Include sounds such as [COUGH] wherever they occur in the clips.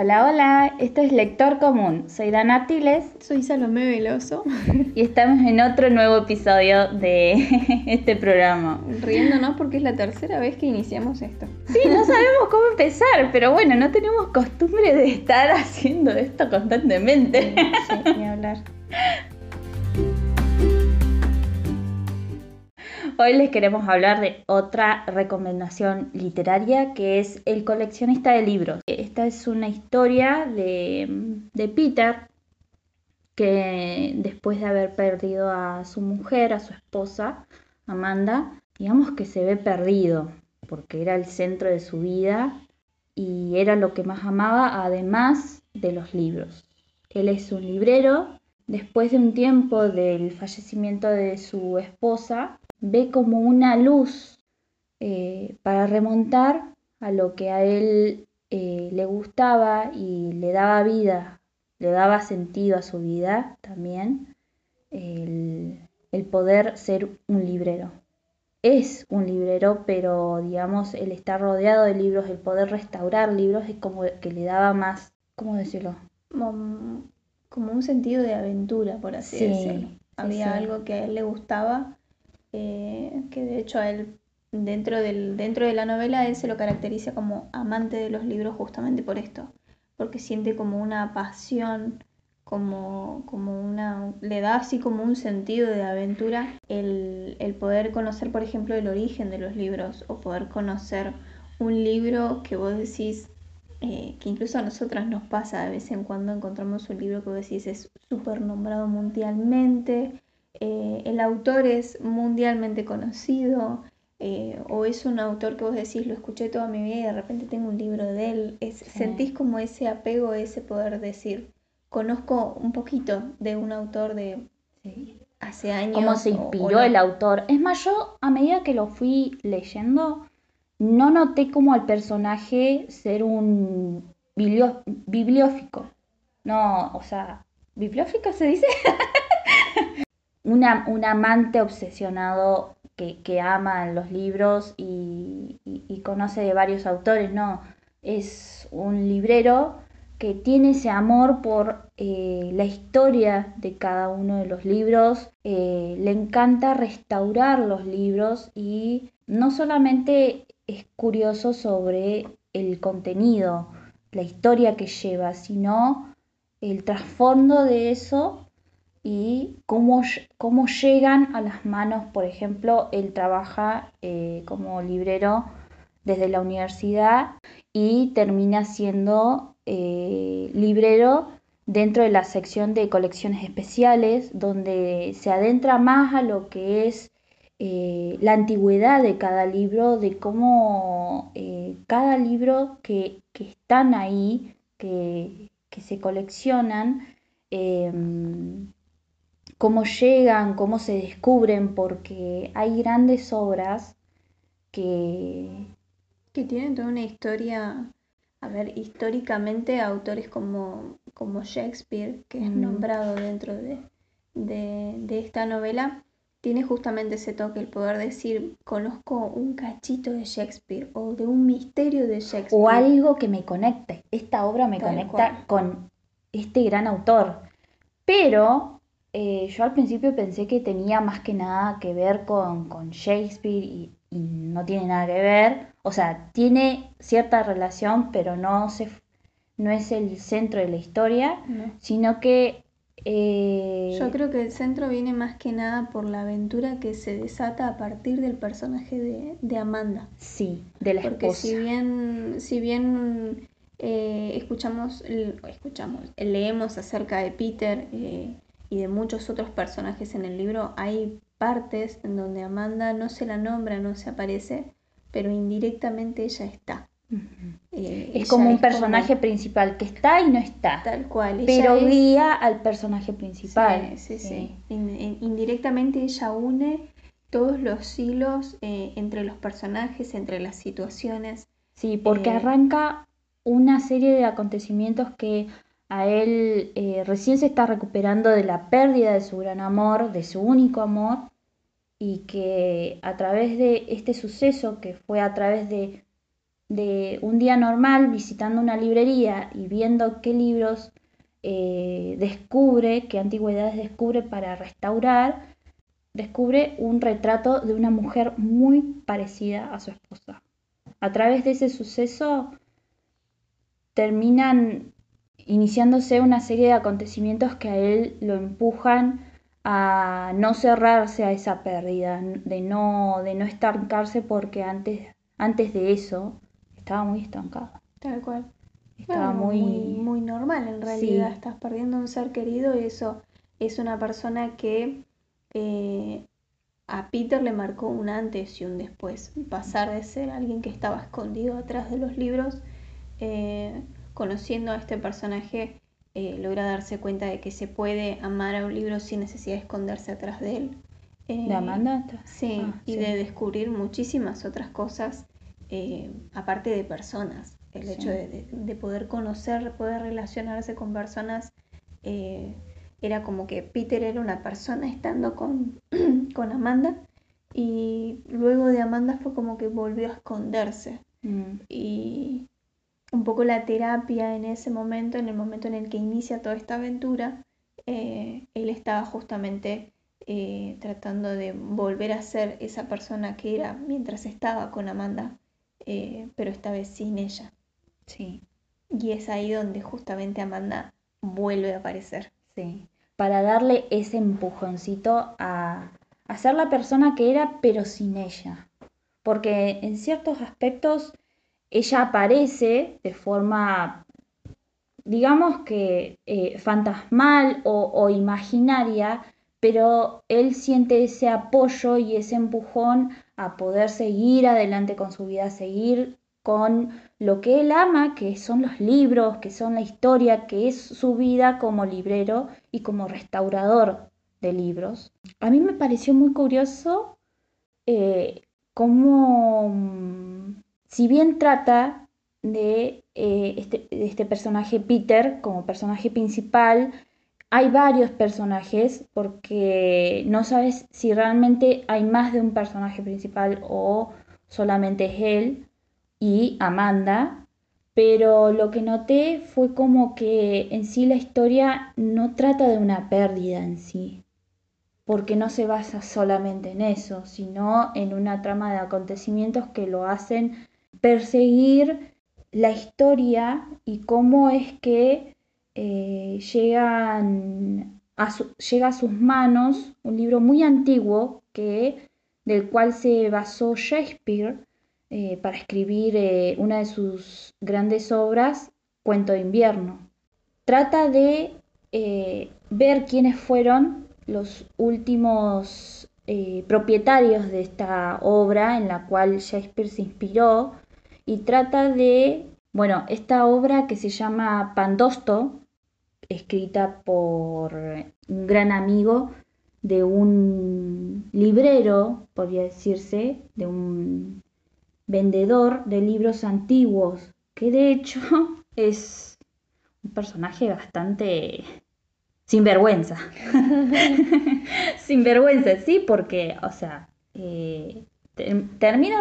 Hola, hola, esto es Lector Común. Soy Dana Tiles Soy Salomé Veloso, [LAUGHS] y estamos en otro nuevo episodio de [LAUGHS] este programa. riéndonos porque es la tercera vez que iniciamos esto. Sí, no sabemos cómo empezar, pero bueno, no tenemos costumbre de estar [LAUGHS] haciendo esto constantemente. Sí, ni hablar. Hoy les queremos hablar de otra recomendación literaria que es El coleccionista de libros. Esta es una historia de, de Peter que después de haber perdido a su mujer, a su esposa, Amanda, digamos que se ve perdido porque era el centro de su vida y era lo que más amaba además de los libros. Él es un librero. Después de un tiempo del fallecimiento de su esposa, ve como una luz eh, para remontar a lo que a él eh, le gustaba y le daba vida, le daba sentido a su vida también, el, el poder ser un librero. Es un librero, pero digamos, el estar rodeado de libros, el poder restaurar libros, es como que le daba más, ¿cómo decirlo? Como, como un sentido de aventura, por así Sí, decirlo. sí, Había sí. algo que a él le gustaba, eh, que de hecho él, dentro, del, dentro de la novela, él se lo caracteriza como amante de los libros justamente por esto, porque siente como una pasión, como, como una, le da así como un sentido de aventura el, el poder conocer, por ejemplo, el origen de los libros o poder conocer un libro que vos decís, eh, que incluso a nosotras nos pasa de vez en cuando encontramos un libro que vos decís es súper nombrado mundialmente, eh, el autor es mundialmente conocido, eh, o es un autor que vos decís, lo escuché toda mi vida y de repente tengo un libro de él, es, sentís como ese apego, ese poder decir, conozco un poquito de un autor de hace años. cómo se o- o inspiró el autor. Es más, yo a medida que lo fui leyendo, no noté como al personaje ser un biblio- bibliófico. No, o sea, ¿bibliófico se dice? [LAUGHS] Un amante obsesionado que, que ama los libros y, y- y conoce de varios autores, no. Es un librero que tiene ese amor por eh, la historia de cada uno de los libros. eh, le encanta restaurar los libros y no solamente es curioso sobre el contenido, la historia que lleva, sino el trasfondo de eso y cómo, cómo llegan a las manos, por ejemplo, él trabaja eh, como librero desde la universidad y termina siendo eh, librero dentro de la sección de colecciones especiales, donde se adentra más a lo que es eh, la antigüedad de cada libro, de cómo cada libro que, que están ahí, que, que se coleccionan, em, cómo llegan, cómo se descubren, porque hay grandes obras que, Que tienen toda una historia, a ver, históricamente autores como, como Shakespeare, que es nombrado dentro de, de, de esta novela, tiene justamente ese toque, el poder decir, conozco un cachito de Shakespeare o de un misterio de Shakespeare. o algo que me conecte. Esta obra me Tal conecta con este gran autor. Pero eh, yo al principio pensé que tenía más que nada que ver con, con Shakespeare y, y no tiene nada que ver. O sea, tiene cierta relación, pero no, se, no es el centro de la historia, No. sino que... eh, Yo creo que el centro viene más que nada por la aventura que se desata a partir del personaje de, de Amanda. Sí, de la Porque esposa. si bien, si bien eh, escuchamos, escuchamos, leemos acerca de Peter eh, y de muchos otros personajes en el libro, hay partes en donde Amanda no se la nombra, no se aparece, pero indirectamente ella está. Eh, Es como un personaje principal que está y no está. tal cual. pero es- guía al personaje principal. Sí, sí, sí. In- in- indirectamente ella une todos los hilos eh, entre los personajes, entre las situaciones. Sí, porque Eh, arranca una serie de acontecimientos que a él eh, recién se está recuperando de la pérdida de su gran amor, de su único amor, y que a través de este suceso, que fue a través de de un día normal visitando una librería y viendo qué libros eh, descubre, qué antigüedades descubre para restaurar, descubre un retrato de una mujer muy parecida a su esposa. A través de ese suceso terminan iniciándose una serie de acontecimientos que a él lo empujan a no cerrarse a esa pérdida, de no, de no estancarse porque antes, antes de eso estaba muy estancado. Tal cual. Estaba muy... muy... normal en realidad. Estás perdiendo un ser querido y eso es una persona que eh, a Peter le marcó un antes y un después. Pasar de ser alguien que estaba escondido atrás de los libros eh, conociendo a este personaje, eh, logra darse cuenta de que se puede amar a un libro sin necesidad de esconderse atrás de él. Eh, ¿La Amanda? Sí, ah, y de descubrir muchísimas otras cosas, eh, aparte de personas. El hecho de, poder conocer, poder relacionarse con personas, era como que Peter era una persona estando con, [CLEARS THROAT] con Amanda y luego de Amanda fue como que volvió a esconderse. Mm. Y un poco la terapia en ese momento, en el momento en el que inicia toda esta aventura, eh, él estaba justamente eh, tratando de volver a ser esa persona que era mientras estaba con Amanda, eh, pero esta vez sin ella. Sí. Y es ahí donde justamente Amanda vuelve a aparecer. Sí. Para darle ese empujoncito a, a ser la persona que era, pero sin ella. Porque en ciertos aspectos ella aparece de forma, digamos que eh, fantasmal o, imaginaria, pero él siente ese apoyo y ese empujón a poder seguir adelante con su vida, seguir con lo que él ama, que son los libros, que son la historia, que es su vida como librero y como restaurador de libros. A mí me pareció muy curioso eh, cómo si bien trata de, eh, este, este, personaje Peter como personaje principal, hay varios personajes porque no sabes si realmente hay más de un personaje principal o solamente es él y Amanda, pero lo que noté fue como que en sí la historia no trata de una pérdida en sí, porque no se basa solamente en eso, sino en una trama de acontecimientos que lo hacen perseguir la historia y cómo es que eh, llegan a llega a sus manos un libro muy antiguo que, del cual se basó Shakespeare eh, para escribir eh, una de sus grandes obras, Cuento de invierno. Trata de ver quiénes fueron los últimos propietarios de esta obra en la cual Shakespeare se inspiró y trata de, bueno, esta obra que se llama Pandosto, escrita por un gran amigo de un librero, podría decirse, de un vendedor de libros antiguos, que de hecho [LAUGHS] es un personaje bastante sinvergüenza. [LAUGHS] sinvergüenza, sí, porque, o sea, eh, termina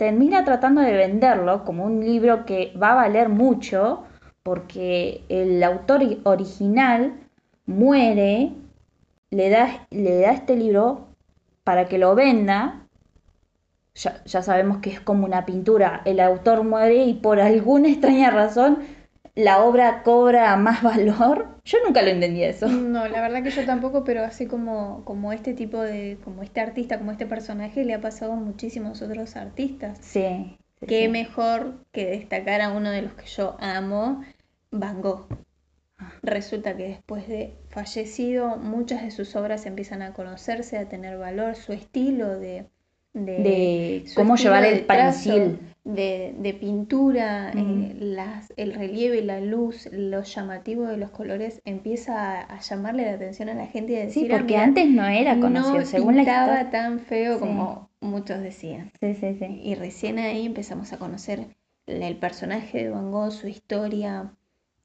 termina tratando de venderlo como un libro que va a valer mucho porque el autor original muere, le da, le da este libro para que lo venda. Ya, ya sabemos que es como una pintura. El autor muere y por alguna [LAUGHS] extraña razón la obra cobra más [LAUGHS] valor. Yo nunca lo entendí eso. No, la verdad que yo tampoco, pero así como, como este tipo de, como este artista, como este personaje, le ha pasado a muchísimos otros artistas. Sí. Qué mejor que destacar a uno de los que yo amo, Van Gogh. Resulta que después de fallecido, muchas de sus obras empiezan a conocerse, a tener valor, su estilo de, de, cómo llevar el pensil de, pintura, eh, las, el relieve, la luz, lo llamativo de los colores empieza a, llamarle la atención a la gente y a decir, sí, porque antes no era conocido, no según la tan feo como muchos decían. Sí, sí, sí. Y recién ahí empezamos a conocer el personaje de Van Gogh, su historia,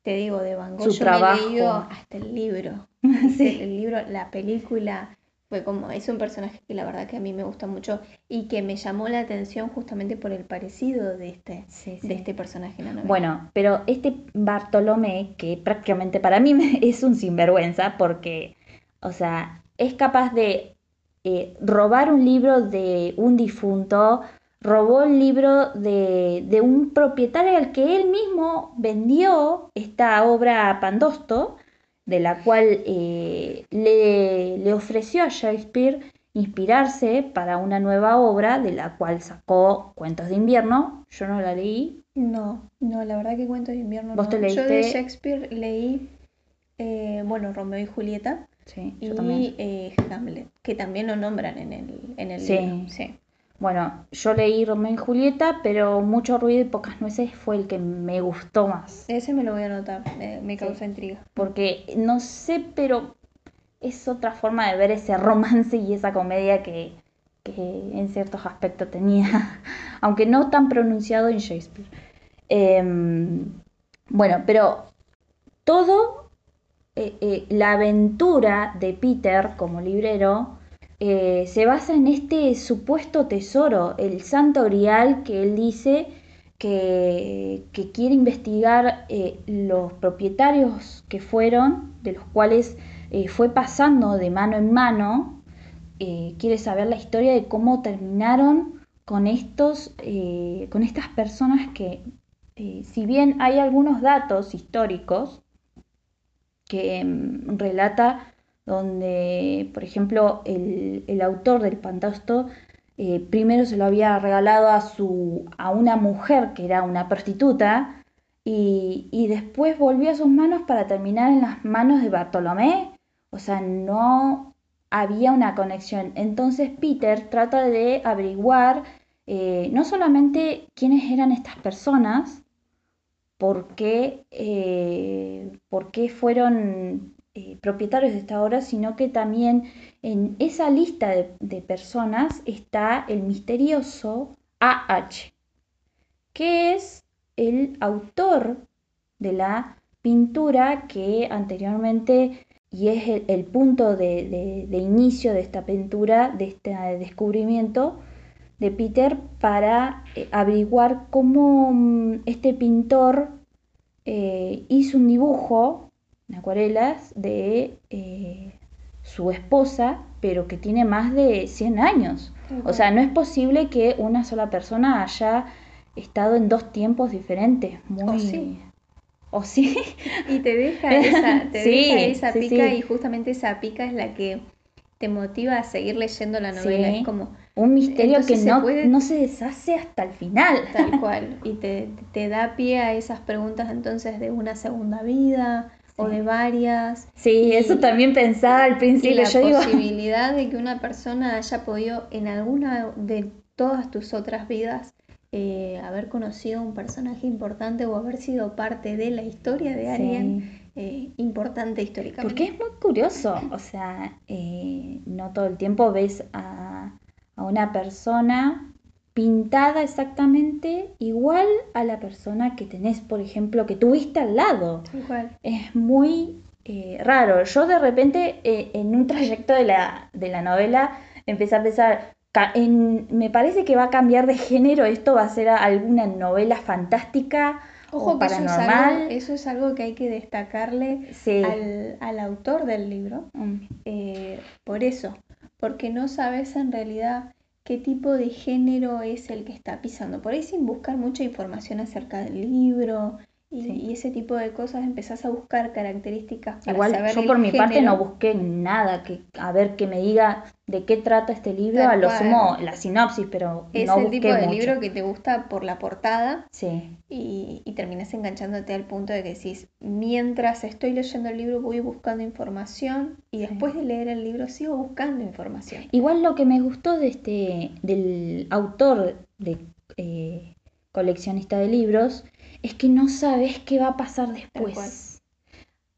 te digo, de Van Gogh, su trabajo. hasta el libro, [LAUGHS] el libro, la película Fue como, es un personaje que la verdad que a mí me gusta mucho y que me llamó la atención justamente por el parecido de este, Sí, sí. de este personaje en la novela. Bueno, pero este Bartolomé, que prácticamente para mí [LAUGHS] es un sinvergüenza, porque, o sea, es capaz de eh, robar un libro de un difunto, robó el libro de, de un propietario al que él mismo vendió esta obra a Pandosto, de la cual eh, le, le ofreció a Shakespeare inspirarse para una nueva obra, de la cual sacó Cuentos de invierno. Yo no la leí, No, no, la verdad que Cuentos de invierno ¿Vos no. te Yo de leíste? Shakespeare leí, eh, bueno, Romeo y Julieta Sí, yo y también. eh, Hamlet, que también lo nombran en el, en el Sí. libro. Sí. Bueno, yo leí Romeo y Julieta, pero Mucho ruido y pocas nueces fue el que me gustó más. Ese me lo voy a anotar, me, me Sí. causa intriga. Porque no sé, pero es otra forma de ver ese romance y esa comedia que, que en ciertos aspectos tenía, [LAUGHS] aunque no tan pronunciado en Shakespeare. Em, bueno, pero todo, eh, eh, la aventura de Peter como librero eh, se basa en este supuesto tesoro, el santo grial que él dice que, que quiere investigar eh, los propietarios que fueron, de los cuales eh, fue pasando de mano en mano, quiere saber la historia de cómo terminaron con estos, con estas personas que, si bien hay algunos datos históricos que mm, relata donde, por ejemplo, el, el autor del Pantosto eh, primero se lo había regalado a, su, a una mujer que era una prostituta y, y después volvió a sus manos para terminar en las manos de Bartolomé. O sea, no había una conexión. Entonces Peter trata de averiguar eh, no solamente quiénes eran estas personas, por qué, eh, por qué fueron eh, propietarios de esta obra, sino que también en esa lista de, personas está el misterioso AH, que es el autor de la pintura que anteriormente, y es el, punto de, inicio de esta pintura, de este descubrimiento de Peter, para eh, averiguar cómo mm, este pintor eh, hizo un dibujo acuarelas de eh, su esposa, pero que tiene más de 100 años. O sea, no es posible que una sola persona haya estado en dos tiempos diferentes. Muy... O sí. ¿O sí? [LAUGHS] Y te deja [LAUGHS] esa, te Sí, deja esa sí, pica sí. y justamente esa pica es la que te motiva a seguir leyendo la novela. Es como Un misterio que se no, puede- no se deshace hasta el final. tal [LAUGHS] cual. Y te, te da pie a esas preguntas entonces de una segunda vida o de varias. Sí, Y- eso también pensaba al principio. la Yo digo, [LAUGHS] posibilidad de que una persona haya podido en alguna de todas tus otras vidas eh, haber conocido un personaje importante o haber sido parte de la historia de alguien eh, importante históricamente. Porque es muy curioso, o sea, eh, no todo el tiempo ves a, a una persona pintada exactamente igual a la persona que tenés, por ejemplo, que tuviste al lado. Es muy eh, raro. Yo de repente eh, en un trayecto de la, de la novela empecé a pensar, en- me parece que va a cambiar de género, esto va a ser alguna novela fantástica Ojo o que eso es, paranormal. algo, eso es algo que hay que destacarle Sí. al, al autor del libro. Mm, eh, por eso, porque no sabes en realidad qué tipo de género es el que está pisando. Por ahí sin buscar mucha información acerca del libro y, Sí. y ese tipo de cosas empezás a buscar características para Igual saber yo por mi parte no busqué nada que a ver que me diga de qué trata este libro, Tal a lo cual. sumo la sinopsis, pero Es no el busqué tipo de mucho. libro que te gusta por la portada Sí, y, y terminas enganchándote al punto de que decís, mientras estoy leyendo el libro voy buscando información y Sí. después de leer el libro sigo buscando información. Igual lo que me gustó de este, del autor de eh, coleccionista de libros, es que no sabes qué va a pasar después.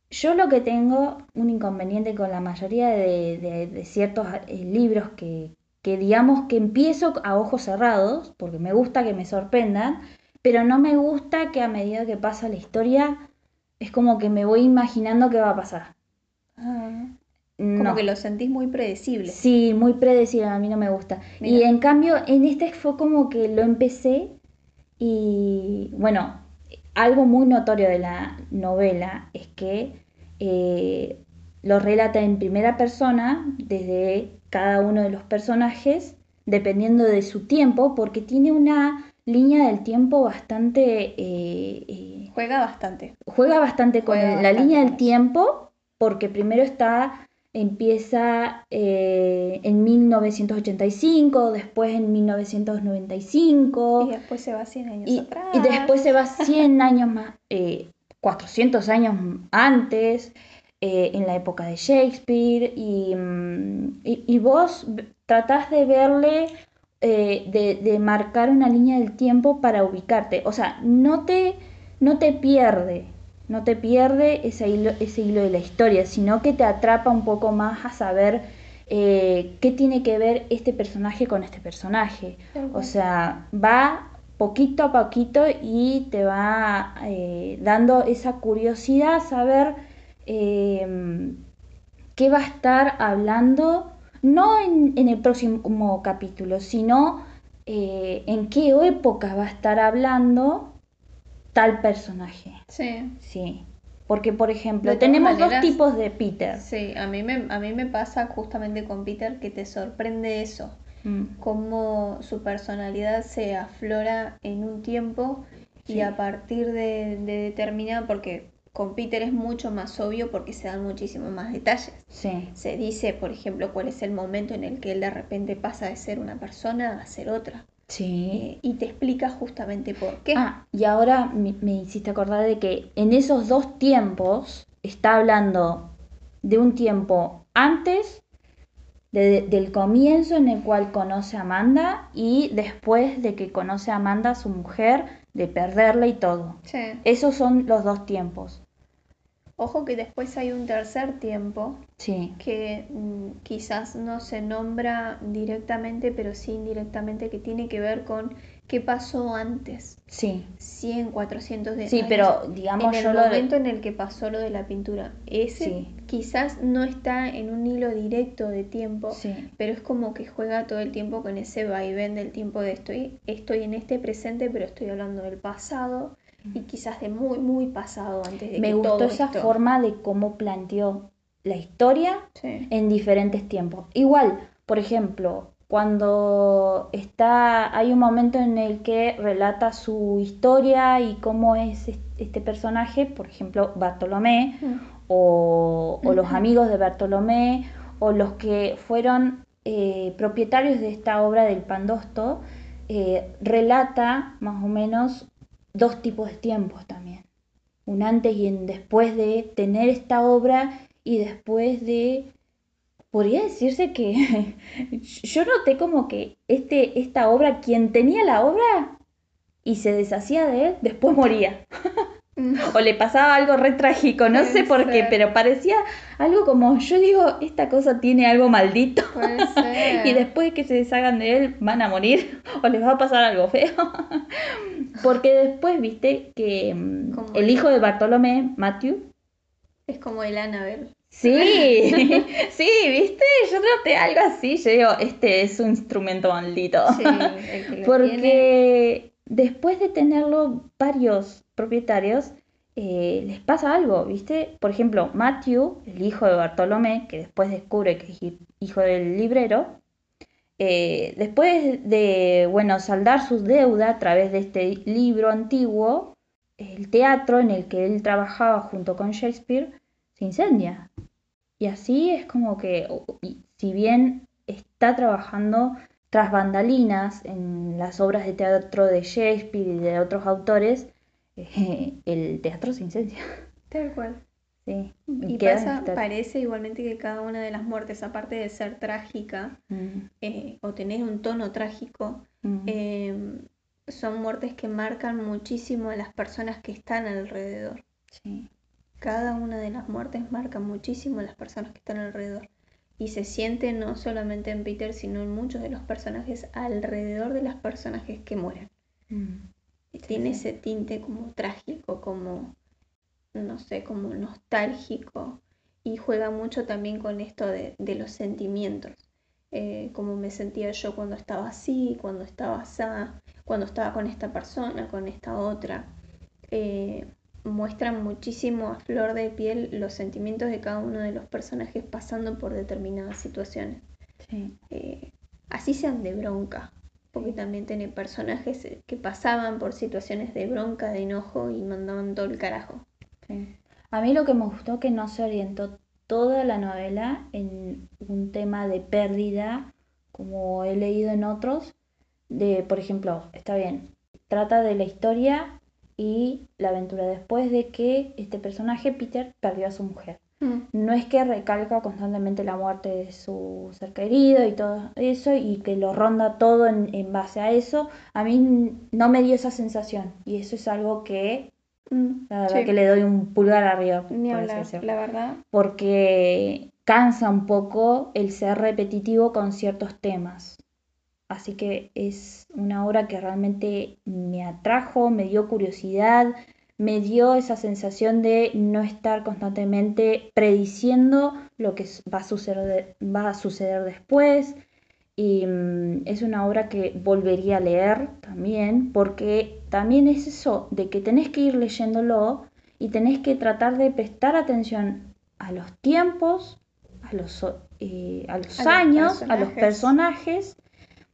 Yo lo que tengo un inconveniente con la mayoría de, de- de ciertos eh, libros que, que digamos que empiezo a ojos cerrados, porque me gusta que me sorprendan, pero no me gusta que a medida que pasa la historia es como que me voy imaginando qué va a pasar. Ah, Como no. que lo sentís muy predecible. Sí, muy predecible, a mí no me gusta. Y en cambio, en este fue como que lo empecé y bueno, algo muy notorio de la novela es que eh, lo relata en primera persona desde cada uno de los personajes, dependiendo de su tiempo, porque tiene una línea del tiempo bastante... eh, eh, Juega bastante. juega bastante con Juega la bastante línea del tiempo, porque primero está, empieza eh, en 1985, después en 1995, Y después se va 100 años y, atrás. y después se va 100 [LAUGHS] años más, eh, 400 años antes, eh, en la época de Shakespeare, y, mm, y- y vos tratás de verle, eh, de, de marcar una línea del tiempo para ubicarte. O sea, no te, no te pierde, no te pierde ese hilo, ese hilo de la historia, sino que te atrapa un poco más a saber eh, qué tiene que ver este personaje con este personaje. O sea, va poquito a poquito y te va eh, dando esa curiosidad a saber eh, qué va a estar hablando, no en, en el próximo capítulo, sino eh, en qué época va a estar hablando tal personaje. Sí. Sí. Porque, por ejemplo, tenemos maneras- dos tipos de Peter. Sí, a mí, me, a mí me pasa justamente con Peter que te sorprende eso, Mm, cómo su personalidad se aflora en un tiempo y a partir de, de determinada, porque con Peter es mucho más obvio porque se dan muchísimos más detalles. Sí. Se dice, por ejemplo, cuál es el momento en el que él de repente pasa de ser una persona a ser otra. Sí. Y te explica justamente por qué. Ah, y ahora me, me hiciste acordar de que en esos dos tiempos está hablando de un tiempo antes de- del comienzo en el cual conoce a Amanda y después de que conoce a Amanda, su mujer, de perderla y todo. Sí. Esos son los dos tiempos. Ojo que después hay un tercer tiempo Sí, que mm, quizás no se nombra directamente, pero sí indirectamente, que tiene que ver con qué pasó antes, sí. 100, 400 de Sí, años, pero en digamos el yo lo... momento en el que pasó lo de la pintura. Ese Sí. quizás no está en un hilo directo de tiempo, Sí, pero es como que juega todo el tiempo con ese vaivén del tiempo de estoy, estoy en este presente, pero estoy hablando del pasado y quizás de muy, muy pasado antes de me que gustó todo esa esto- forma de cómo planteó la historia Sí. en diferentes tiempos. Igual, por ejemplo, cuando está, hay un momento en el que relata su historia y cómo es es- este personaje, por ejemplo, Bartolomé, Mm. o, o los Ujú. amigos de Bartolomé, o los que fueron eh, propietarios de esta obra del Pandosto, eh, relata más o menos dos tipos de tiempos también. Un antes y un después de tener esta obra y después de... Podría decirse que [LAUGHS] yo noté como que este, esta obra, quien tenía la obra y se deshacía de él, después moría. [LAUGHS] O le pasaba algo re trágico, no Puede sé por qué, pero parecía algo como, yo digo, esta cosa tiene algo maldito. Puede ser. [LAUGHS] Y después que se deshagan de él, van a morir [LAUGHS] o les va a pasar algo feo. [LAUGHS] Porque después, viste, que mm, Como el hijo de Bartolomé, Matthew, Es como el Annabelle. sí, sí, viste, yo noté algo así, yo digo, este es un instrumento maldito. Sí, el que lo tiene. Después de tenerlo varios propietarios, eh, les pasa algo, ¿viste? Por ejemplo, Matthew, el hijo de Bartolomé, que después descubre que es hi- hijo del librero, eh, después de, bueno, saldar sus deudas a través de este libro antiguo, el teatro en el que él trabajaba junto con Shakespeare se incendia. Y así es como que, si bien está trabajando tras bandalinas en las obras de teatro de Shakespeare y de otros autores, eh, [LAUGHS] el teatro se incendia. Tal cual. Sí, Y pasa, parece igualmente que cada una de las muertes, aparte de ser trágica Mm, eh, o tener un tono trágico, mm, eh, son muertes que marcan muchísimo a las personas que están alrededor. sí, Cada una de las muertes marca muchísimo a las personas que están alrededor. Y se siente no solamente en Peter, sino en muchos de los personajes alrededor de las personajes que mueren. mm, Tiene ese tinte como trágico, como, no sé, como nostálgico. y juega mucho también con esto de, de los sentimientos. Eh, cómo me sentía yo cuando estaba así, cuando estaba así, cuando estaba con esta persona, con esta otra. Eh, muestran muchísimo a flor de piel los sentimientos de cada uno de los personajes pasando por determinadas situaciones. Eh, así sean de bronca, porque también tiene personajes que pasaban por situaciones de bronca, de enojo y mandaban todo el carajo. A mí lo que me gustó que no se orientó toda la novela en un tema de pérdida, como he leído en otros, de, por ejemplo, está bien, trata de la historia y la aventura después de que este personaje, Peter, perdió a su mujer. Mm. No es que recalca constantemente la muerte de su ser querido y todo eso y que lo ronda todo en, base a eso. A mí no me dio esa sensación y eso es algo que mm, la verdad que le doy un pulgar arriba. Ni hablar, la verdad. Porque cansa un poco el ser repetitivo con ciertos temas. Así que es una obra que realmente me atrajo, me dio curiosidad, me dio esa sensación de no estar constantemente prediciendo lo que va a suceder, va a suceder después. Y mm, es una obra que volvería a leer también, porque también es eso, de que tenés que ir leyéndolo y tenés que tratar de prestar atención a los tiempos, a los, eh, a los años, a los personajes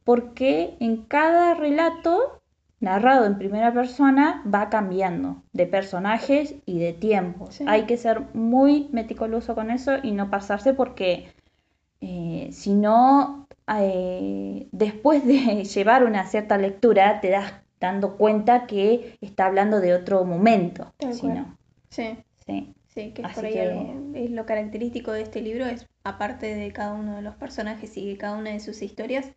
porque en cada relato narrado en primera persona va cambiando de personajes y de tiempos. Hay que ser muy meticuloso con eso y no pasarse porque eh, si no, eh, después de [LAUGHS] llevar una cierta lectura te das dando cuenta que está hablando de otro momento. Si no. Sí. Sí. Sí, que por ahí es lo característico de este libro, es aparte de cada uno de los personajes y de cada una de sus historias,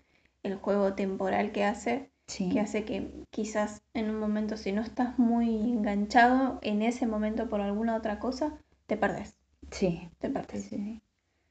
el juego temporal que hace, que hace que quizás en un momento, si no estás muy enganchado en ese momento por alguna otra cosa, te perdés. Sí. Te perdés.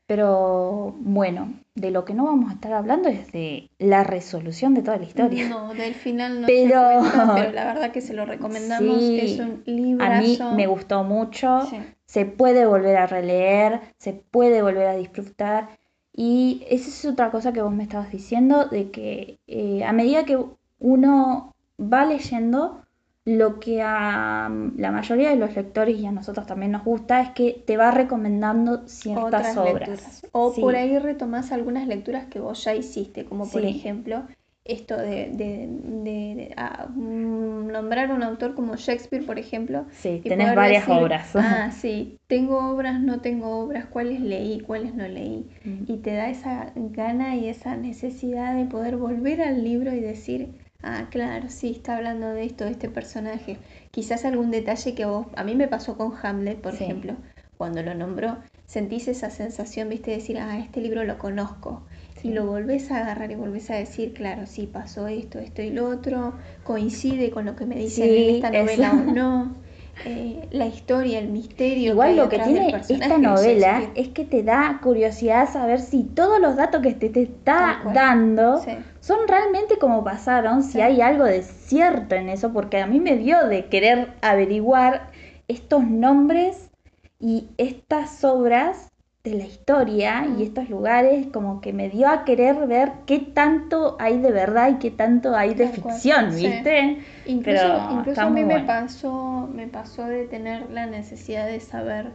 Pero bueno, de lo que no vamos a estar hablando es de la resolución de toda la historia. No, del final no pero... pero la verdad que se lo recomendamos. es un librazo. A mí me gustó mucho. Se puede volver a releer, se puede volver a disfrutar. Y esa es otra cosa que vos me estabas diciendo, de que eh, a medida que uno va leyendo, lo que a mm, la mayoría de los lectores y a nosotros también nos gusta es que te va recomendando ciertas obras. O por ahí retomás algunas lecturas que vos ya hiciste, como por ejemplo esto de, de, de, ah, mm, nombrar un autor como Shakespeare, por ejemplo. Sí, tenés varias obras. [LAUGHS] Ah, sí, tengo obras, no tengo obras, cuáles leí, cuáles no leí. Mm. Y te da esa gana y esa necesidad de poder volver al libro y decir, ah, claro, sí, está hablando de esto, de este personaje. Quizás algún detalle que vos, a mí me pasó con Hamlet, por ejemplo, cuando lo nombró, sentís esa sensación, viste, de decir, ah, este libro lo conozco y lo volvés a agarrar y volvés a decir, claro, sí, pasó esto, esto y lo otro, coincide con lo que me dicen en esta novela o no. Eh, la historia, el misterio. Igual lo que tiene esta novela es que te da curiosidad saber si todos los datos que te, te está dando son realmente como pasaron, si hay algo de cierto en eso, porque a mí me dio de querer averiguar estos nombres y estas obras de la historia y estos lugares como que me dio a querer ver qué tanto hay de verdad y qué tanto hay de ficción, ¿viste? Incluso, a mí me pasó, me pasó de tener la necesidad de saber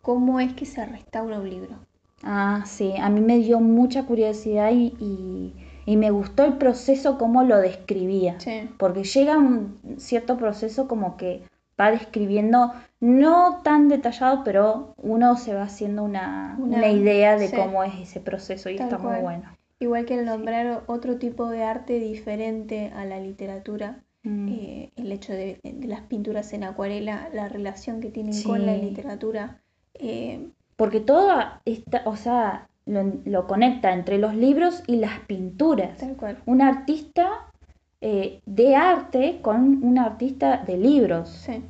cómo es que se restaura un libro. Ah, sí, a mí me dio mucha curiosidad y, y, me gustó el proceso, cómo lo describía. Porque llega un cierto proceso como que va describiendo, no tan detallado, pero uno se va haciendo una, idea de cómo es ese proceso y está muy bueno. Igual que el nombrar otro tipo de arte diferente a la literatura, mm. eh, el hecho de, las pinturas en acuarela, la relación que tienen con la literatura. Eh, Porque todo está, o sea, lo, conecta entre los libros y las pinturas. Un artista eh, de arte con un artista de libros. Sí.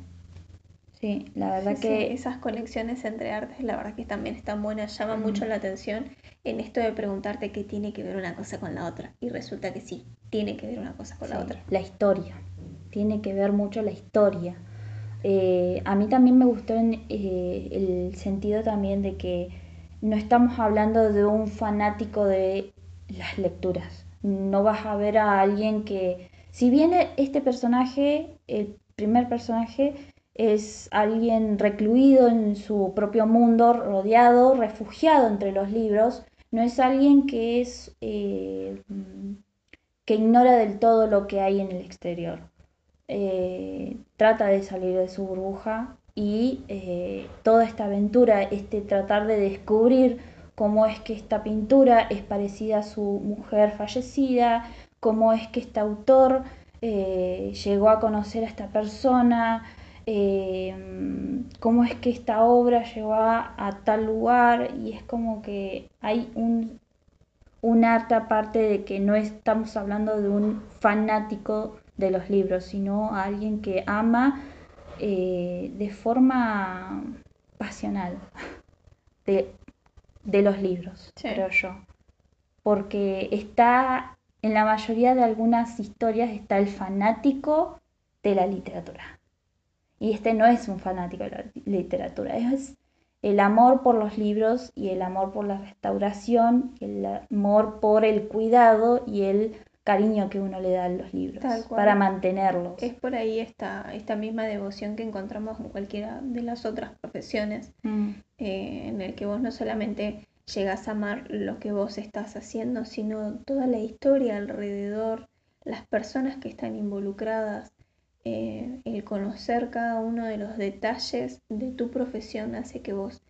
Sí, la verdad que... esas conexiones entre artes, la verdad que también están buenas, llama mucho la atención en esto de preguntarte qué tiene que ver una cosa con la otra. Y resulta que sí, tiene que ver una cosa con la otra. La historia, tiene que ver mucho la historia. Eh, a mí también me gustó en, eh, el sentido también de que no estamos hablando de un fanático de las lecturas. No vas a ver a alguien que, si bien este personaje, el primer personaje, es alguien recluido en su propio mundo, rodeado, refugiado entre los libros, no es alguien que es eh, que ignora del todo lo que hay en el exterior. Eh, trata de salir de su burbuja y eh, toda esta aventura, este tratar de descubrir cómo es que esta pintura es parecida a su mujer fallecida, cómo es que este autor eh, llegó a conocer a esta persona, cómo es que esta obra llegó a, tal lugar y es como que hay un, un arte aparte de que no estamos hablando de un fanático de los libros, sino a alguien que ama eh, de forma pasional de, los libros, creo yo. Porque está, en la mayoría de algunas historias está el fanático de la literatura. Y este no es un fanático de la literatura, es el amor por los libros y el amor por la restauración, el amor por el cuidado y el cariño que uno le da a los libros para mantenerlos. Es por ahí esta, esta misma devoción que encontramos en cualquiera de las otras profesiones, mm. eh, en el que vos no solamente llegas a amar lo que vos estás haciendo, sino toda la historia alrededor, las personas que están involucradas, eh, el conocer cada uno de los detalles de tu profesión hace que vos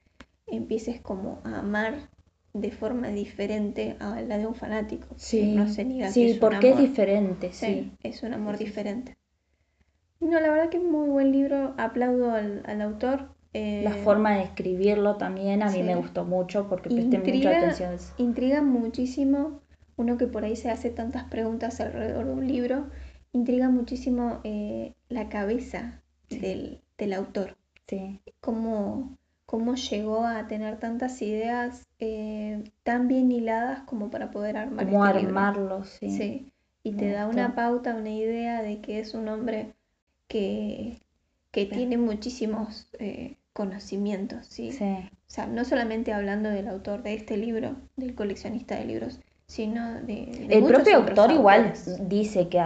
empieces como a amar de forma diferente a la de un fanático. Sí, no se niega sí, porque es diferente, sí. Es un amor diferente. No, la verdad que es muy buen libro, aplaudo al, autor. la eh, forma de escribirlo también a mí me gustó mucho porque presté mucha atención. Intriga muchísimo, uno que por ahí se hace tantas preguntas alrededor de un libro, intriga muchísimo eh, la cabeza del, del, autor. Sí. Cómo cómo llegó a tener tantas ideas eh, tan bien hiladas como para poder armar Cómo este armarlo, sí. Sí, y te da una pauta, una idea de que es un hombre que, que tiene muchísimos eh, conocimientos, ¿sí? ¿sí? O sea, no solamente hablando del autor de este libro, del coleccionista de libros, sino de... El propio autor igual dice que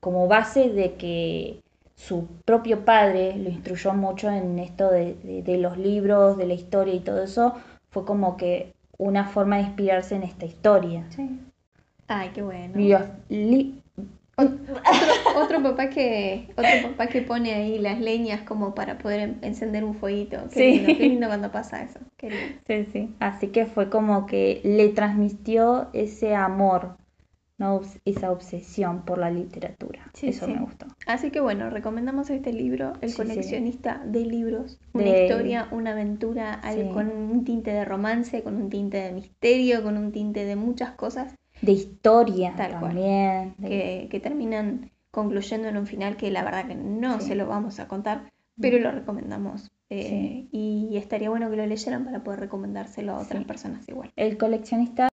como base de que su propio padre lo instruyó mucho en esto de, los libros, de la historia y todo eso, fue como que una forma de inspirarse en esta historia. Sí. Ay, qué bueno. otro, papá que otro papá que pone ahí las leñas como para poder encender un fueguito. Qué sí. lindo, qué lindo cuando pasa eso. Sí, sí. Así que fue como que le transmitió ese amor no esa obsesión por la literatura. Eso me gustó. Así que bueno, recomendamos este libro, El coleccionista de libros. Una historia, una aventura con un tinte de romance, con un tinte de misterio, con un tinte de muchas cosas. De historia también. Que, terminan concluyendo en un final que la verdad que no se lo vamos a contar, pero lo recomendamos. Eh, y estaría bueno que lo leyeran para poder recomendárselo a otras personas igual. El coleccionista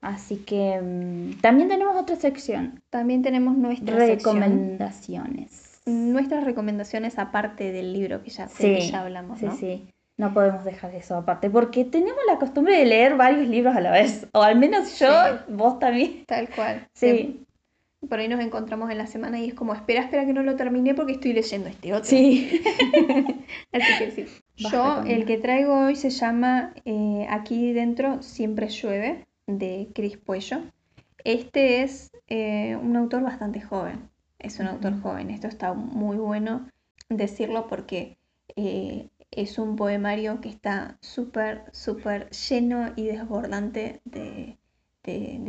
Así que mm, también tenemos otra sección. También tenemos nuestras recomendaciones. Nuestras recomendaciones aparte del libro que ya, ya hablamos. Sí, sí. No podemos dejar eso aparte, porque tenemos la costumbre de leer varios libros a la vez, o al menos yo, vos también. Tal cual. Sí. Por ahí nos encontramos en la semana y es como, espera, espera que no lo terminé porque estoy leyendo este otro. Sí. [LAUGHS] Así que sí. yo, el que traigo hoy se llama eh, Aquí dentro siempre llueve de Cris Puello. Este es eh, un autor bastante joven, es un autor joven, esto está muy bueno decirlo porque eh, es un poemario que está súper, súper lleno y desbordante de,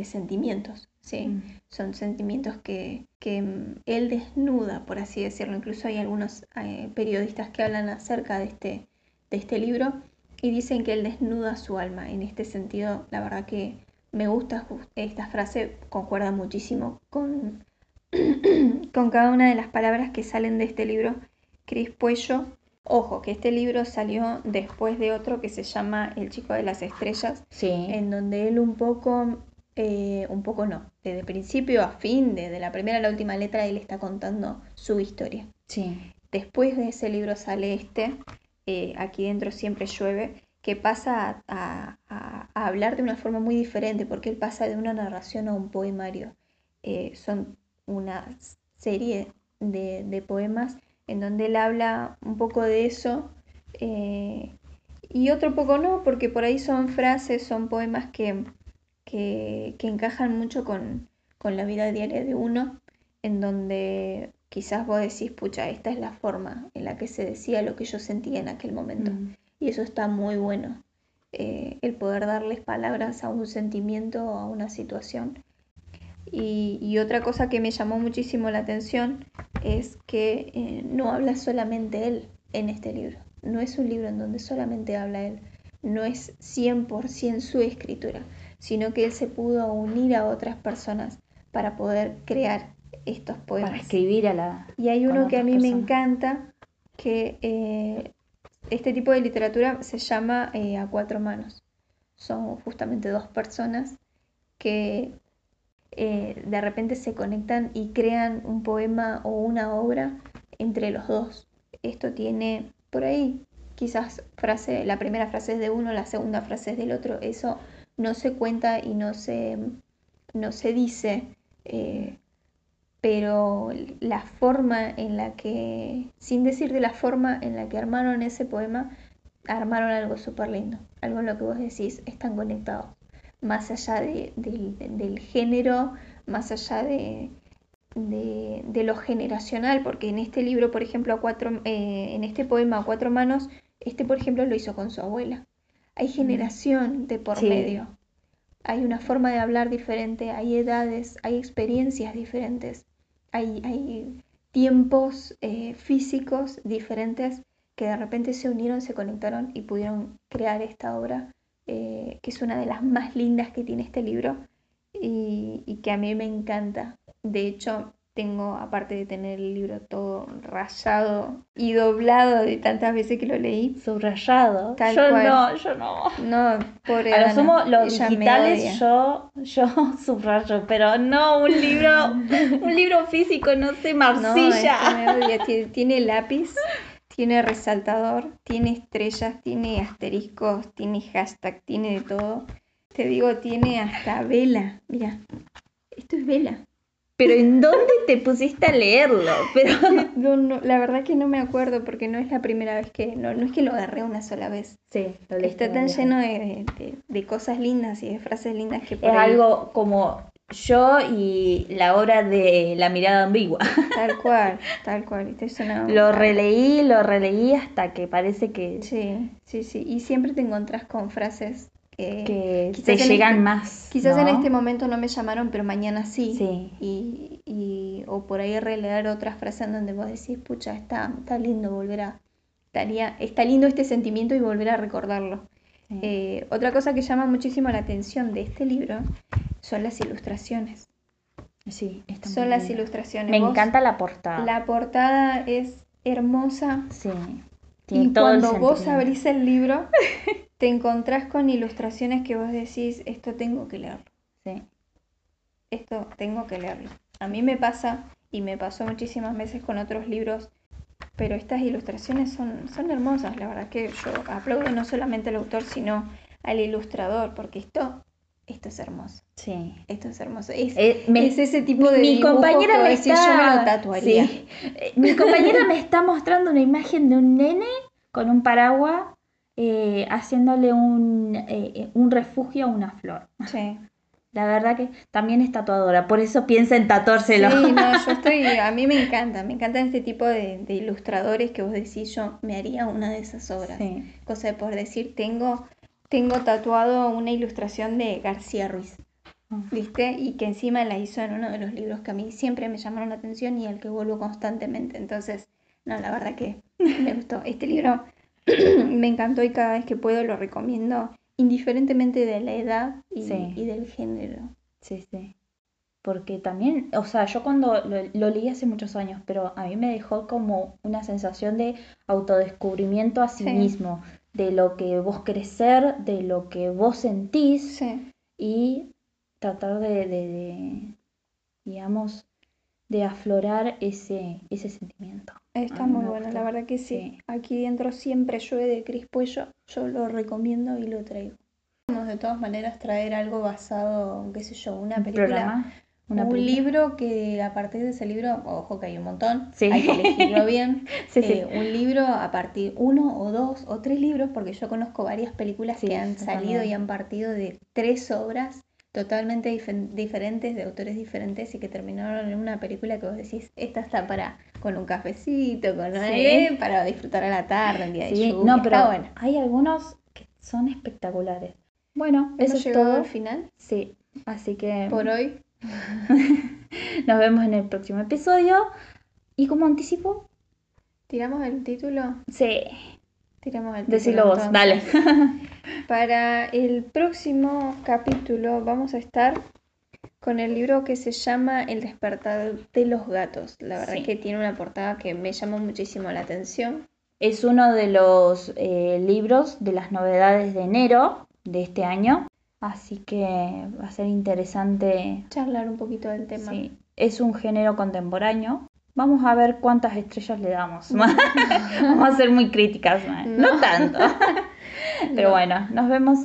sentimientos. ¿sí? Mm. Son sentimientos que, mm, él desnuda, por así decirlo. Incluso hay algunos eh, periodistas que hablan acerca de este, de este libro y dicen que él desnuda su alma. En este sentido, la verdad que me gusta esta frase, concuerda muchísimo con, [CLEARS THROAT] con cada una de las palabras que salen de este libro. Cris Puello, ojo, que este libro salió después de otro que se llama El chico de las estrellas, en donde él un poco, eh, un poco no, desde principio a fin, desde la primera a la última letra, él está contando su historia. Sí. después de ese libro sale este, eh, aquí dentro siempre llueve, que pasa a, hablar de una forma muy diferente, porque él pasa de una narración a un poemario. Eh, son una serie de, poemas en donde él habla un poco de eso eh, y otro poco no, porque por ahí son frases, son poemas que, que, encajan mucho con, la vida diaria de uno, en donde quizás vos decís, pucha, esta es la forma en la que se decía lo que yo sentía en aquel momento. Mm. Y eso está muy bueno, eh, el poder darles palabras a un sentimiento o a una situación. Y, otra cosa que me llamó muchísimo la atención es que eh, no habla solamente él en este libro. No es un libro en donde solamente habla él. No es 100% su escritura, sino que él se pudo unir a otras personas para poder crear estos poemas. Para escribir a la... Y hay uno que a mí me encanta, que eh, este tipo de literatura se llama eh, A Cuatro Manos. Son justamente dos personas que eh, de repente se conectan y crean un poema o una obra entre los dos. Esto tiene por ahí quizás frase, la primera frase es de uno, la segunda frase es del otro. Eso no se cuenta y no se, no se dice, eh, pero la forma en la que, sin decir de la forma en la que armaron ese poema, armaron algo súper lindo, algo en lo que vos decís, están conectados más allá del género, más allá de, lo generacional, porque en este libro, por ejemplo, a cuatro, eh, en este poema a cuatro manos, este, por ejemplo, lo hizo con su abuela. Hay generación de por medio. Hay una forma de hablar diferente, hay edades, hay experiencias diferentes, hay, hay tiempos eh, físicos diferentes que de repente se unieron, se conectaron y pudieron crear esta obra eh, que es una de las más lindas que tiene este libro y, que a mí me encanta. De hecho, tengo, aparte de tener el libro todo rayado y doblado de tantas veces que lo leí. Subrayado. yo no, yo no. No, pobre A lo sumo, los digitales yo, yo [LAUGHS] subrayo, pero no un libro, [LAUGHS] un libro físico, no sé, marcilla. No, tiene lápiz tiene resaltador, tiene estrellas, tiene asteriscos, tiene hashtag, tiene de todo. Te digo, tiene hasta vela. Mira, esto es vela. Pero ¿en dónde te pusiste a leerlo? [LAUGHS] Pero [LAUGHS] no, la verdad que no me acuerdo porque no es la primera vez que no, no es que lo agarré una sola vez. Sí, está tan lleno de, de, cosas lindas y de frases lindas que por es algo como yo y la obra de La mirada ambigua. [LAUGHS] Tal cual, tal cual. Lo releí, lo releí hasta que parece que... Sí, sí, sí. Y siempre te encontrás con frases que, te llegan este más. Quizás en este momento no me llamaron, pero mañana sí. Sí. Y, y, o por ahí releer otras frases en donde vos decís, pucha, está, está lindo volver a... Estaría, está lindo este sentimiento y volver a recordarlo. Eh, otra cosa que llama muchísimo la atención de este libro son las ilustraciones. Sí, son las ilustraciones. Me encanta la portada. La portada es hermosa. Sí. y cuando vos abrís el libro, [LAUGHS] te encontrás con ilustraciones que vos decís, esto tengo que leerlo. Sí. Esto tengo que leerlo. A mí me pasa, y me pasó muchísimas veces con otros libros, pero estas ilustraciones son, son hermosas. La verdad que yo aplaudo no solamente al autor, sino al ilustrador, porque esto esto es hermoso. Sí. Esto es hermoso. Es, eh, ese tipo de mi compañera me está, yo me lo tatuaría. Eh, mi compañera me está mostrando una imagen de un nene con un paraguas eh, haciéndole un, un refugio a una flor. Sí. La verdad que también es tatuadora, por eso piensa en tatuárselo. Sí, no, [LAUGHS] yo estoy, a mí me encanta, me encantan este tipo de, ilustradores que vos decís, yo me haría una de esas obras. Sí. Cosa de por decir, tengo, tengo tatuado una ilustración de García Ruiz, ah. ¿viste? Y que encima la hizo en uno de los libros que a mí siempre me llamaron la atención y al que vuelvo constantemente. Entonces, no, la verdad que me gustó. Este libro [CLEARS THROAT] me encantó y cada vez que puedo lo recomiendo indiferentemente de la edad y, del género. Sí, sí. Porque también, o sea, yo cuando lo, leí hace muchos años, pero a mí me dejó como una sensación de autodescubrimiento a sí, mismo, de lo que vos querés ser, de lo que vos sentís y tratar de, de, digamos, de aflorar ese, ese sentimiento. Está A mí muy bueno, la verdad que sí. Sí. Aquí dentro siempre llueve de Cris Puello. Yo lo recomiendo y lo traigo. Vamos de todas maneras traer algo basado, qué sé yo, una Un película. programa, una un película. libro que a partir de ese libro, ojo que hay un montón, Sí. hay que elegirlo bien. [LAUGHS] Sí. Eh, un libro a partir, uno o dos o tres libros, porque yo conozco varias películas que han salido y han partido de tres obras totalmente diferentes, de autores diferentes, y que terminaron en una película que vos decís, esta está para con un cafecito, con Sí. eh, para disfrutar a la tarde, un día de lluvia. no, pero Está bueno. hay algunos que son espectaculares. Bueno, eso es todo. al final Sí, así que por hoy. [LAUGHS] nos vemos en el próximo episodio. Y como anticipo, ¿Tiramos el título? sí, Tiramos el decilo vos, entonces. dale. [LAUGHS] Para el próximo capítulo vamos a estar con el libro que se llama El despertar de los gatos. La verdad Sí. que tiene una portada que me llamó muchísimo la atención. Es uno de los eh, libros de las novedades de enero de este año. Así que va a ser interesante. Charlar un poquito del tema. Sí, es un género contemporáneo. Vamos a ver cuántas estrellas le damos. [LAUGHS] Vamos a ser muy críticas, ¿no? Tanto. [LAUGHS] Pero No. bueno, nos vemos.